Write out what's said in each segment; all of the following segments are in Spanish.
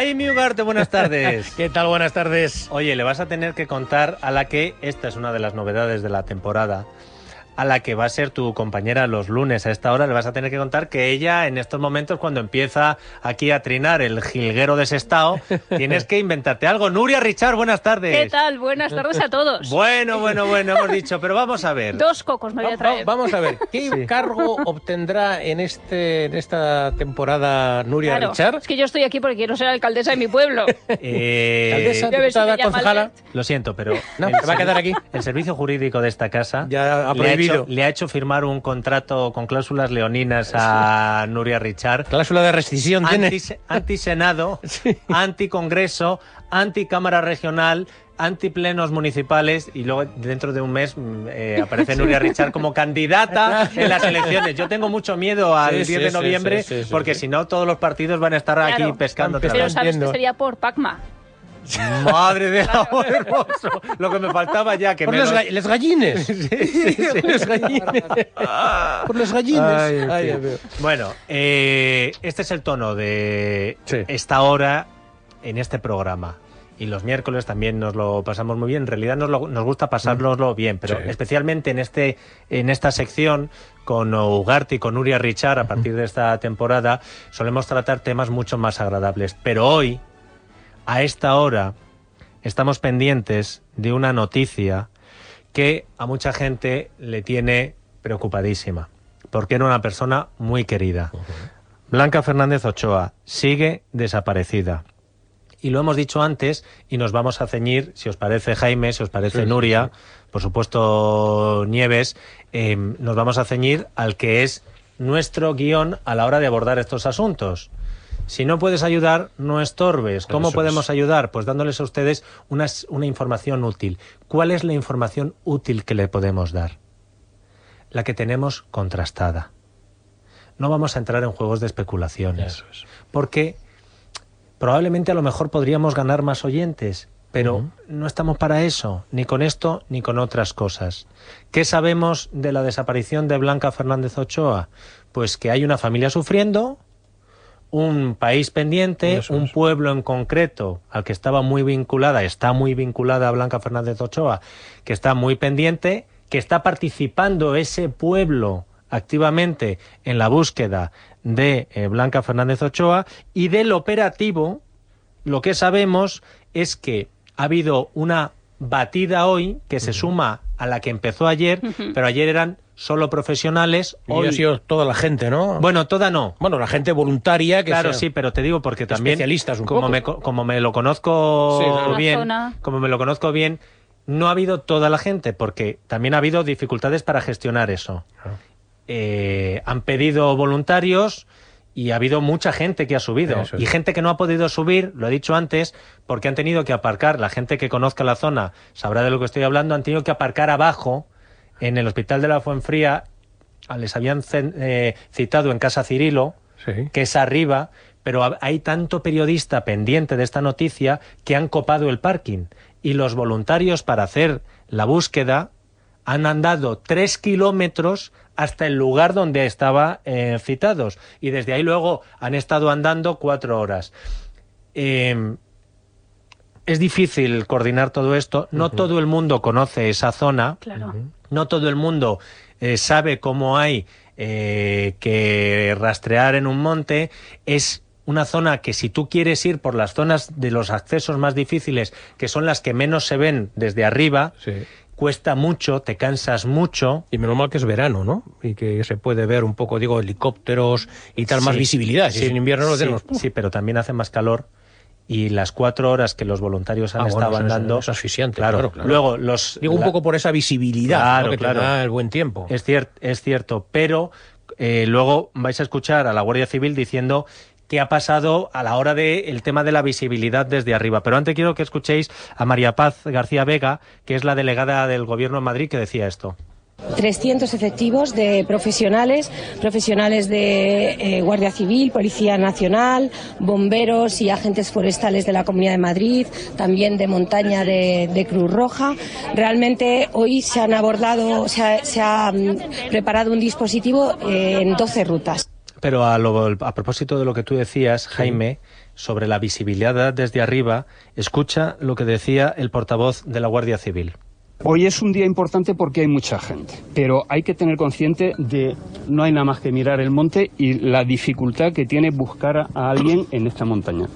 Jaime Ugarte, buenas tardes. ¿Qué tal? Buenas tardes. Oye, le vas a tener que contar a la que esta es una de las novedades de la temporada a la que va a ser tu compañera los lunes a esta hora, le vas a tener que contar que ella en estos momentos cuando empieza aquí a trinar el jilguero de Sestao, tienes que inventarte algo. Nuria Richard, buenas tardes. ¿Qué tal? Buenas tardes a todos. Bueno, bueno, bueno, hemos dicho, pero vamos a ver. Dos cocos me voy a traer. vamos a ver, ¿qué cargo obtendrá en este en esta temporada Nuria Claro, Richard? Es que yo estoy aquí porque quiero ser alcaldesa de mi pueblo. Eh, Alcaldesa, diputada, concejala. Lo siento, pero No, el se va a quedar aquí. El servicio jurídico de esta casa Ya ha prohibido. Hecho, le ha hecho firmar un contrato con cláusulas leoninas a Nuria Richard. Cláusula de rescisión tiene. Anti, anti-Senado, Sí. anti-Congreso, anti-Cámara Regional, anti-plenos municipales y luego dentro de un mes mm, eh, aparece Nuria Richard como candidata en las elecciones. Yo tengo mucho miedo al Sí, 10 sí, de noviembre sí, sí, sí, porque sí. si no todos los partidos van a estar aquí pescando otra Pero vez. sabes que sería por Pacma. Madre de amor hermoso. Lo que me faltaba ya que Por me los, lo- ga- les gallines. Por los gallines. Por los gallines. Ay, en Ay, fin. a ver. Bueno, eh, este es el tono de Sí. esta hora en este programa. Y los miércoles también nos lo pasamos muy bien. En realidad nos, lo- nos gusta pasárnoslo bien, pero Sí. especialmente en, este, en esta sección con Ugarte y con Nuria Richard a partir de esta temporada solemos tratar temas mucho más agradables. Pero hoy, a esta hora, estamos pendientes de una noticia que a mucha gente le tiene preocupadísima, porque era una persona muy querida. Blanca Fernández Ochoa sigue desaparecida. Y lo hemos dicho antes y nos vamos a ceñir, si os parece Jaime, si os parece Sí, sí, Nuria, por supuesto Nieves, eh, nos vamos a ceñir al que es nuestro guion a la hora de abordar estos asuntos. Si no puedes ayudar, no estorbes. ¿Cómo Eso podemos es. ayudar? Pues dándoles a ustedes una información útil. ¿Cuál es la información útil que le podemos dar? La que tenemos contrastada. No vamos a entrar en juegos de especulaciones. Eso es. Porque probablemente a lo mejor podríamos ganar más oyentes, pero no estamos para eso, ni con esto ni con otras cosas. ¿Qué sabemos de la desaparición de Blanca Fernández Ochoa? Pues que hay una familia sufriendo, un país pendiente, Eso un es. pueblo en concreto al que estaba muy vinculada, está muy vinculada a Blanca Fernández Ochoa, que está muy pendiente, que está participando ese pueblo activamente en la búsqueda de eh, Blanca Fernández Ochoa y del operativo, lo que sabemos es que ha habido una batida hoy que se suma a la que empezó ayer, pero ayer eran solo profesionales, Y ha hoy sido toda la gente, ¿no? bueno, toda no. Bueno, la gente voluntaria que Claro, sea- sí, pero te digo porque también Especialistas un como poco. me co- como me lo conozco Sí, bien, como me lo conozco bien, no ha habido toda la gente porque también ha habido dificultades para gestionar eso. Claro. Eh, han pedido voluntarios y ha habido mucha gente que ha subido Eso y gente que no ha podido subir, lo he dicho antes, porque han tenido que aparcar. La gente que conozca la zona sabrá de lo que estoy hablando. Han tenido que aparcar abajo en el hospital de la Fuenfría. Ah, Les habían eh, citado en casa Cirilo Sí. que es arriba, pero ha- hay tanto periodista pendiente de esta noticia que han copado el parking y los voluntarios para hacer la búsqueda han andado tres kilómetros hasta el lugar donde estaba eh, citados y desde ahí luego han estado andando cuatro horas. Eh, es difícil coordinar todo esto. No todo el mundo conoce esa zona. Claro. No todo el mundo eh, sabe cómo hay eh, que rastrear en un monte. Es una zona que si tú quieres ir por las zonas de los accesos más difíciles, que son las que menos se ven desde arriba, Sí. cuesta mucho, te cansas mucho. Y menos mal que es verano, ¿no? Y que se puede ver un poco, digo, helicópteros y tal, más Sí, visibilidad. Si sí, es en invierno no sí, tenemos. Sí, pero también hace más calor. Y las cuatro horas que los voluntarios han Ah, bueno, estado eso es- andando. es asfixiante, Claro, claro, claro. Luego, los. Digo un la- poco por esa visibilidad Claro, ¿no? que claro. te da el buen tiempo. Es, cier- es cierto, pero eh, luego vais a escuchar a la Guardia Civil diciendo qué ha pasado a la hora del tema de la visibilidad desde arriba. Pero antes quiero que escuchéis a María Paz García Vega, que es la delegada del Gobierno en Madrid, que decía esto. 300 efectivos de profesionales, profesionales de eh, Guardia Civil, Policía Nacional, bomberos y agentes forestales de la Comunidad de Madrid, también de montaña de, de Cruz Roja. Realmente hoy se han abordado, se ha, se ha, mm, preparado un dispositivo eh, en 12 rutas. Pero a, lo- a propósito de lo que tú decías, Jaime, sobre la visibilidad desde arriba, escucha lo que decía el portavoz de la Guardia Civil. Hoy es un día importante porque hay mucha gente, pero hay que tener consciente de no hay nada más que mirar el monte y la dificultad que tiene buscar a, alguien en esta montaña.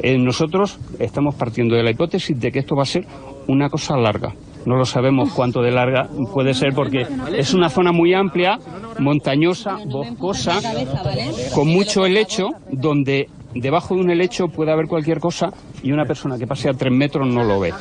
Eh, nosotros estamos partiendo de la hipótesis de que esto va a ser una cosa larga. No lo sabemos cuánto de larga puede ser porque es una zona muy amplia, montañosa, boscosa, con mucho helecho, donde debajo de un helecho puede haber cualquier cosa y una persona que pase a tres metros no lo ve.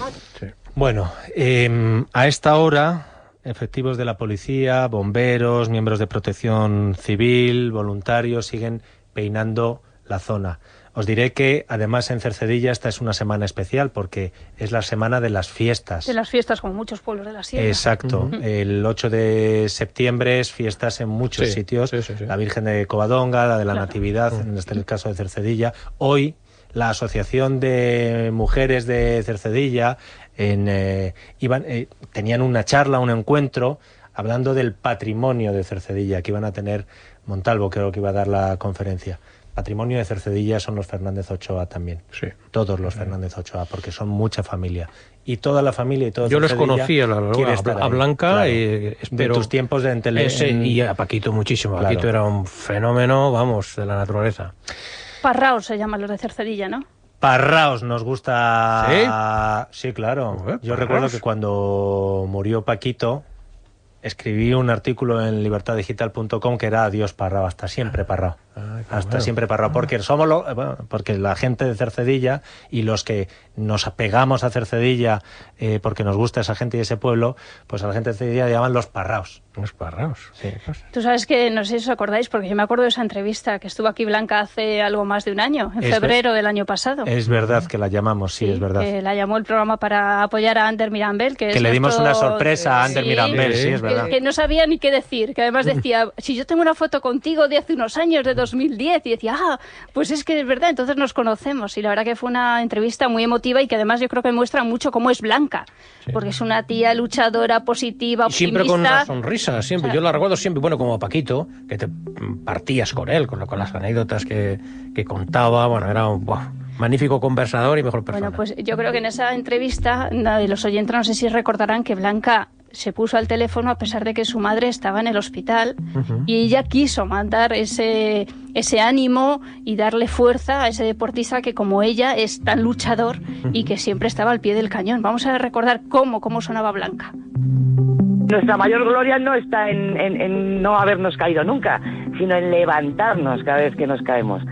Bueno, eh, a esta hora, efectivos de la policía, bomberos, miembros de protección civil, voluntarios, siguen peinando la zona. Os diré que además en Cercedilla esta es una semana especial porque es la semana de las fiestas. De las fiestas, como muchos pueblos de la sierra. Exacto. El 8 de septiembre es fiestas en muchos Sí, sitios. sí, sí, sí. La Virgen de Covadonga, la de la Claro. Natividad, en este el caso de Cercedilla. Hoy la Asociación de Mujeres de Cercedilla en, eh, iban, eh, tenían una charla, un encuentro, hablando del patrimonio de Cercedilla, que iban a tener Montalvo, creo que iba a dar la conferencia. Patrimonio de Cercedilla son los Fernández Ochoa también. Sí. Todos los Fernández Ochoa, porque son mucha familia. Y toda la familia y todo Yo les Cercedilla conocí a, la- a- a ahí, Blanca claro. y de tus tiempos de en tele- Ese, en- y a Paquito muchísimo. Claro. Paquito era un fenómeno, vamos, de la naturaleza. Parraos se llaman los de Cercedilla, ¿no? Parraos nos gusta. Sí, claro. Joder, Yo recuerdo que cuando murió Paquito, escribí un artículo en libertaddigital.com que era Adiós Parrao, hasta siempre Parrao. Ah, hasta bueno. siempre Parrao, porque somos lo- eh, bueno, porque la gente de Cercedilla y los que nos apegamos a Cercedilla eh, porque nos gusta esa gente y ese pueblo, pues a la gente de Cercedilla le llaman los Parraos. Unos parraos. Sí. Tú sabes que, no sé si os acordáis, porque yo me acuerdo de esa entrevista que estuvo aquí Blanca hace algo más de un año, en Es ver- febrero del año pasado. Es verdad que la llamamos, sí, es verdad. que la llamó el programa para apoyar a Ander Mirambel. Que, que es le dimos una sorpresa a Ander Sí, Mirambel, sí, Sí. es verdad. Que, que no sabía ni qué decir, que además decía, si yo tengo una foto contigo de hace unos años, de 2010, y decía, ah, pues es que es verdad, entonces nos conocemos. Y la verdad que fue una entrevista muy emotiva y que además yo creo que muestra mucho cómo es Blanca, porque es una tía luchadora, positiva, Y siempre con una optimista. sonrisa, siempre. O sea, Yo la recuerdo siempre, bueno, como Paquito, que te partías con él, con, con las anécdotas que, que contaba. Bueno, era un buah, magnífico conversador y mejor persona. Bueno, pues yo creo que en esa entrevista, los oyentes no sé si recordarán que Blanca se puso al teléfono a pesar de que su madre estaba en el hospital y ella quiso mandar ese, ese ánimo y darle fuerza a ese deportista que como ella es tan luchador y que siempre estaba al pie del cañón. Vamos a recordar cómo, cómo sonaba Blanca. Nuestra mayor gloria no está en, en- en no habernos caído nunca, sino en levantarnos cada vez que nos caemos.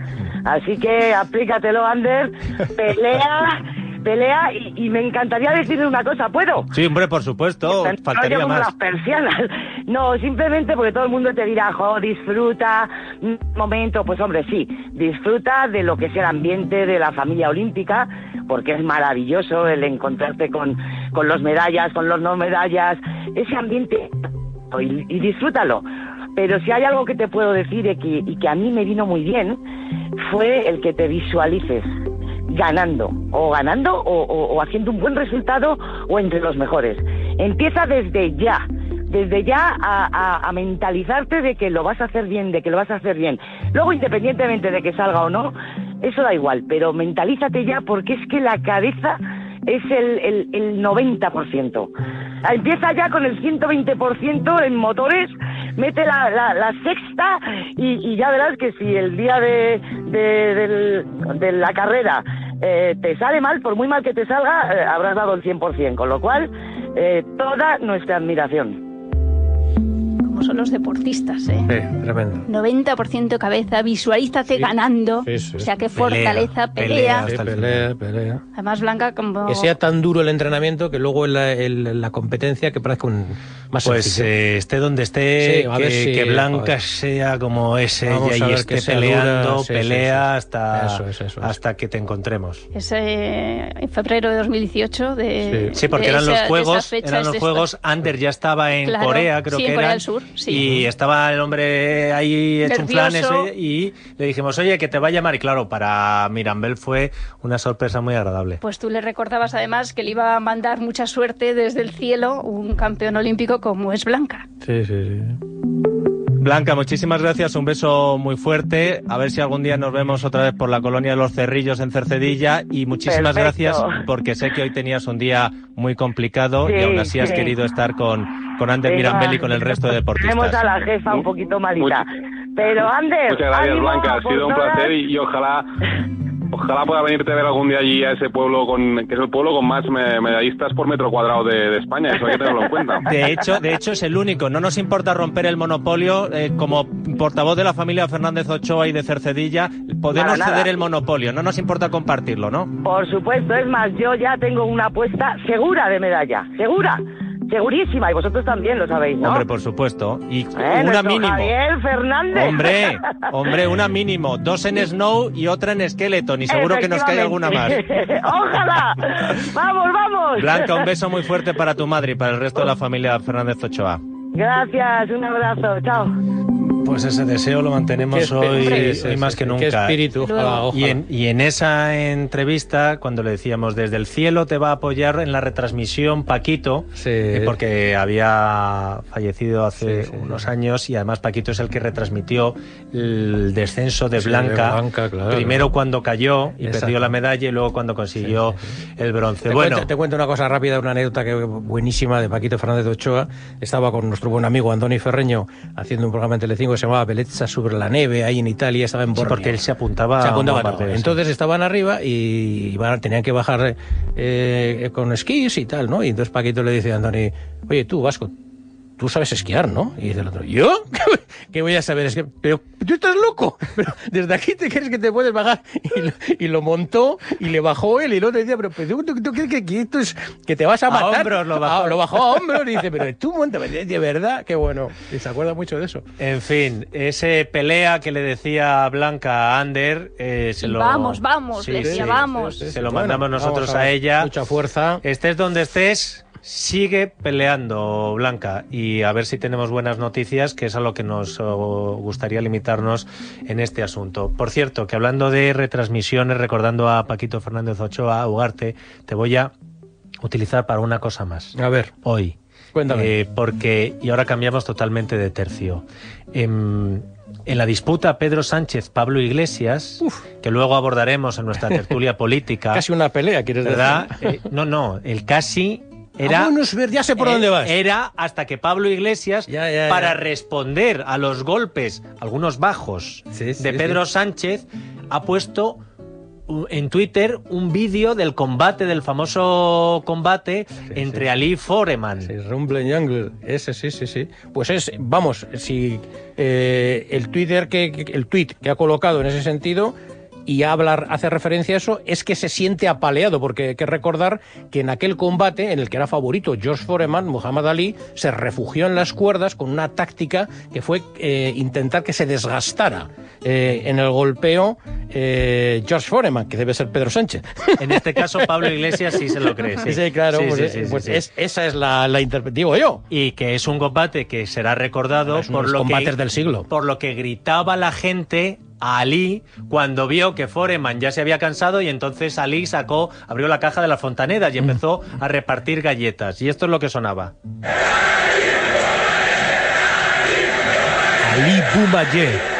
Así que aplícatelo, Ander, pelea, pelea y, y me encantaría decirle una cosa, ¿puedo? Sí, hombre, por supuesto, No faltaría como más. las persianas. No, simplemente porque todo el mundo te dirá, jo, disfruta un momento. Pues hombre, sí, disfruta de lo que es el ambiente de la familia olímpica, porque es maravilloso el encontrarte con, con los medallas, con los no medallas, ese ambiente, y, y disfrútalo. Pero si hay algo que te puedo decir y que, y que a mí me vino muy bien, fue el que te visualices ganando, o ganando, o, o- haciendo un buen resultado, o entre los mejores. Empieza desde ya, desde ya a, mentalizarte de que lo vas a hacer bien, de que lo vas a hacer bien. Luego, independientemente de que salga o no, eso da igual, pero mentalízate ya porque es que la cabeza es el, el, el 90%. Empieza ya con el 120% en motores, mete la, la, la sexta y, y ya verás que si el día de, de, del- de la carrera eh, te sale mal, por muy mal que te salga, eh, habrás dado el 100%, con lo cual eh, toda nuestra admiración. Como son los deportistas, ¿eh? Sí, tremendo. 90% cabeza, visualízate ganando. sí, sí. O sea, qué Pelea, fortaleza, pelea. pelea. Hasta Sí, el pelea, pelea. Además, Blanca, como. Que sea tan duro el entrenamiento que luego en la, en la competencia que parezca un más Pues eh, esté donde esté, Sí, a que, ver si- que Blanca sea como es Vamos ella y esté peleando, dura, sí, pelea sí, sí. hasta Eso es, eso es. hasta que te encontremos. Ese, en febrero de 2018. De, Sí, porque de eran esa- los juegos, esas fechas eran los juegos. Ander ya estaba en Claro, Corea, creo sí, que en Corea eran, del Sur, sí. y estaba el hombre ahí hecho un flan ese, y le dijimos, oye, que te va a llamar. Y claro, para Mirambel fue una sorpresa muy agradable. Pues tú le recordabas además que le iba a mandar mucha suerte desde el cielo un campeón olímpico como es Blanca. Sí, sí, sí. Blanca, muchísimas gracias, un beso muy fuerte. A ver si algún día nos vemos otra vez por la colonia de los Cerrillos en Cercedilla. Y muchísimas Perfecto. gracias porque sé que hoy tenías un día muy complicado y aún así has querido estar con, con Ander Venga, Mirambel y con el resto de Tenemos a deportistas. la jefa un poquito malita. Pero Ander, Muchas gracias, ánimo, Blanca. Ha sido un placer y, y ojalá ojalá pueda venirte a ver algún día allí a ese pueblo con que es el pueblo con más me- medallistas por metro cuadrado de, de España. Eso hay que tenerlo en cuenta. De hecho, de hecho, es el único. No nos importa romper el monopolio. eh, como portavoz de la familia Fernández Ochoa y de Cercedilla, podemos Nada, nada. ceder el monopolio. No nos importa compartirlo, ¿no? Por supuesto, es más, yo ya tengo una apuesta segura de medalla. Segura. Segurísima. Y vosotros también lo sabéis, ¿no? Hombre, por supuesto. Y Eh, una mínimo. Javier Fernández. Hombre, hombre, una mínimo. Dos en Snow y otra en Skeleton. Y seguro que nos cae alguna más. Ojalá. Vamos, vamos. Blanca, un beso muy fuerte para tu madre y para el resto de la familia Fernández Ochoa. Gracias, un abrazo. Chao. Pues ese deseo lo mantenemos hoy, más sí, que sí, nunca. Qué espíritu, ojalá, ojalá. Y en, y en esa entrevista, cuando le decíamos desde el cielo te va a apoyar en la retransmisión Paquito, Sí. eh, porque había fallecido hace Sí, sí, unos sí. años y además Paquito es el que retransmitió el descenso de Sí, de Blanca, claro. primero cuando cayó y Exacto. perdió la medalla y luego cuando consiguió el bronce. Te, bueno, cuento, te cuento una cosa rápida, una anécdota que buenísima de Paquito Fernández de Ochoa. Estaba con nuestro buen amigo Andoni Ferreño haciendo un programa en Telecinco que se llamaba Bellezza sobre la neve, ahí en Italia, estaba en sí, Borneo. porque él se apuntaba, Se a apuntaba, parte no. Entonces estaban arriba y iban- tenían que bajar eh, con esquís y tal, ¿no? Y entonces Paquito le dice a Andoni, oye, tú, Vasco, tú sabes esquiar, ¿no? Y dice el otro, ¿yo? ¿Qué voy a saber esquiar? Pero tú estás loco. Pero desde aquí te crees que te puedes bajar. Y lo, y lo montó y le bajó él y el otro decía, pero, pero tú, tú- tú crees que, que esto es, que te vas a A matar. hombros lo bajó. Ah, lo bajó a hombros y dice, pero tú monta, de verdad, qué bueno. Y se acuerda mucho de eso. En fin, ese pelea que le decía Blanca a Ander, eh, se lo... vamos, vamos, Sí, le decía, sí. vamos. Se lo Bueno, mandamos nosotros vamos a, ver. ella. Mucha fuerza. Estés donde estés, sigue peleando, Blanca, y a ver si tenemos buenas noticias, que es a lo que nos oh, gustaría limitarnos en este asunto. Por cierto, que hablando de retransmisiones, recordando a Paquito Fernández Ochoa, a Ugarte, te voy a utilizar para una cosa más. A ver, Hoy. Cuéntame. Eh, porque, y ahora cambiamos totalmente de tercio. Em, en la disputa Pedro Sánchez-Pablo Iglesias, que luego abordaremos en nuestra tertulia política, casi una pelea, ¿quieres ¿verdad? decir? Eh, no, no, el casi era... Ah, bueno, es ver- ya sé por eh, dónde vas. Era hasta que Pablo Iglesias, Ya, ya, para responder a los golpes, algunos bajos, Sí, sí, de Pedro sí. Sánchez, ha puesto en Twitter un vídeo del combate, del famoso combate entre sí. Ali Foreman. Sí, Rumble Jungle, ese sí, sí, sí. Pues es, vamos, si eh, el Twitter que- el tweet que ha colocado en ese sentido y habla, hace referencia a eso, es que se siente apaleado, porque hay que recordar que en aquel combate en el que era favorito George Foreman, Muhammad Ali, se refugió en las cuerdas con una táctica que fue eh, intentar que se desgastara eh, en el golpeo eh, George Foreman, que debe ser Pedro Sánchez. En este caso, Pablo Iglesias sí se lo cree. Sí, Sí, claro, Sí, pues, sí, eh, pues es- esa es la, la digo yo. y que es un combate que será recordado Es por los lo combates que del siglo. por lo que gritaba la gente a Ali cuando vio que Foreman ya se había cansado y entonces Ali sacó abrió la caja de las fontanedas Mm. y empezó a repartir galletas y esto es lo que sonaba Ali Boumaye.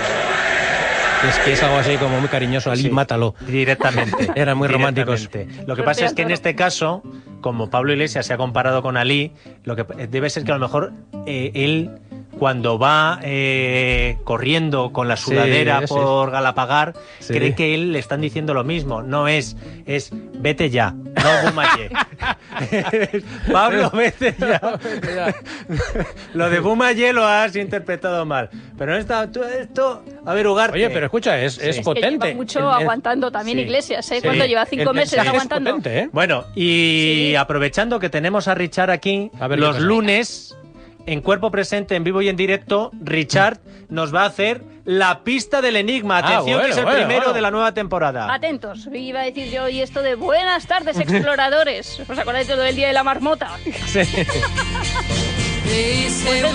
Es que es algo así como muy cariñoso. Ali, Sí, mátalo. Directamente. Eran muy románticos. Directamente. Lo que pasa es que en este caso, como Pablo Iglesias se ha comparado con Ali, lo que debe ser que a lo mejor eh, él, cuando va eh, corriendo con la Sí, sudadera sí. por Galapagar, Sí. cree que él le están diciendo lo mismo. No es, es vete ya, no Bumaye. Pablo, vete ya. lo de Bumaye lo has interpretado mal. Pero esta, tú- esto, a ver, Ugarte. Oye, pero escucha, es, es Es que potente. lleva mucho El- el- aguantando también sí, Iglesias, ¿eh? sí. Cuando lleva cinco el meses aguantando. potente, ¿eh? Bueno, y Sí. aprovechando que tenemos a Richard aquí, A ver, ¿qué los lunes, en cuerpo presente, en vivo y en directo, Richard nos va a hacer la pista del enigma. Ah, Atención, que es el bueno, bueno, primero bueno. de la nueva temporada. Atentos, iba a decir yo y esto de buenas tardes exploradores. ¿Os acordáis de lo del día de la marmota? Pues eso,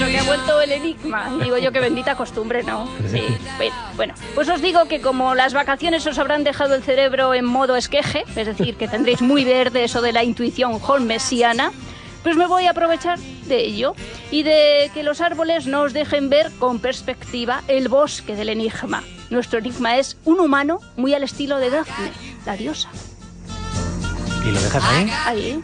que ha vuelto el enigma. Digo yo que bendita costumbre, ¿no? Sí. Bueno, bueno, pues os digo que como las vacaciones os habrán dejado el cerebro en modo esqueje, es decir, que tendréis muy verde eso de la intuición holmesiana, pues me voy a aprovechar de ello y de que los árboles nos dejen ver con perspectiva el bosque del enigma. Nuestro enigma es un humano muy al estilo de Daphne, la diosa. ¿Y lo dejas ahí? Ahí.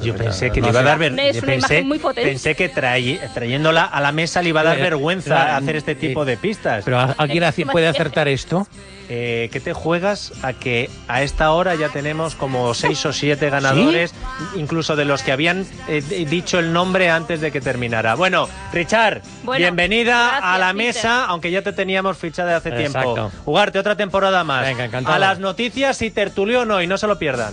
Yo pensé que no le iba a dar ver- Es una pensé, imagen muy potente. pensé que trai- trayéndola a la mesa le iba a dar Eh, vergüenza hacer este tipo eh, de pistas. Pero ¿a- ¿alguien puede acertar esto? Eh, ¿Qué te juegas a que a esta hora ya tenemos como seis o siete ganadores, incluso de los que habían eh, dicho el nombre antes de que terminara? Bueno, Richard, Bueno, bienvenida gracias, a la Peter. mesa, aunque ya te teníamos fichada hace tiempo. Jugarte otra temporada más. Venga, encantado. A las noticias y tertulión hoy, no se lo pierdan.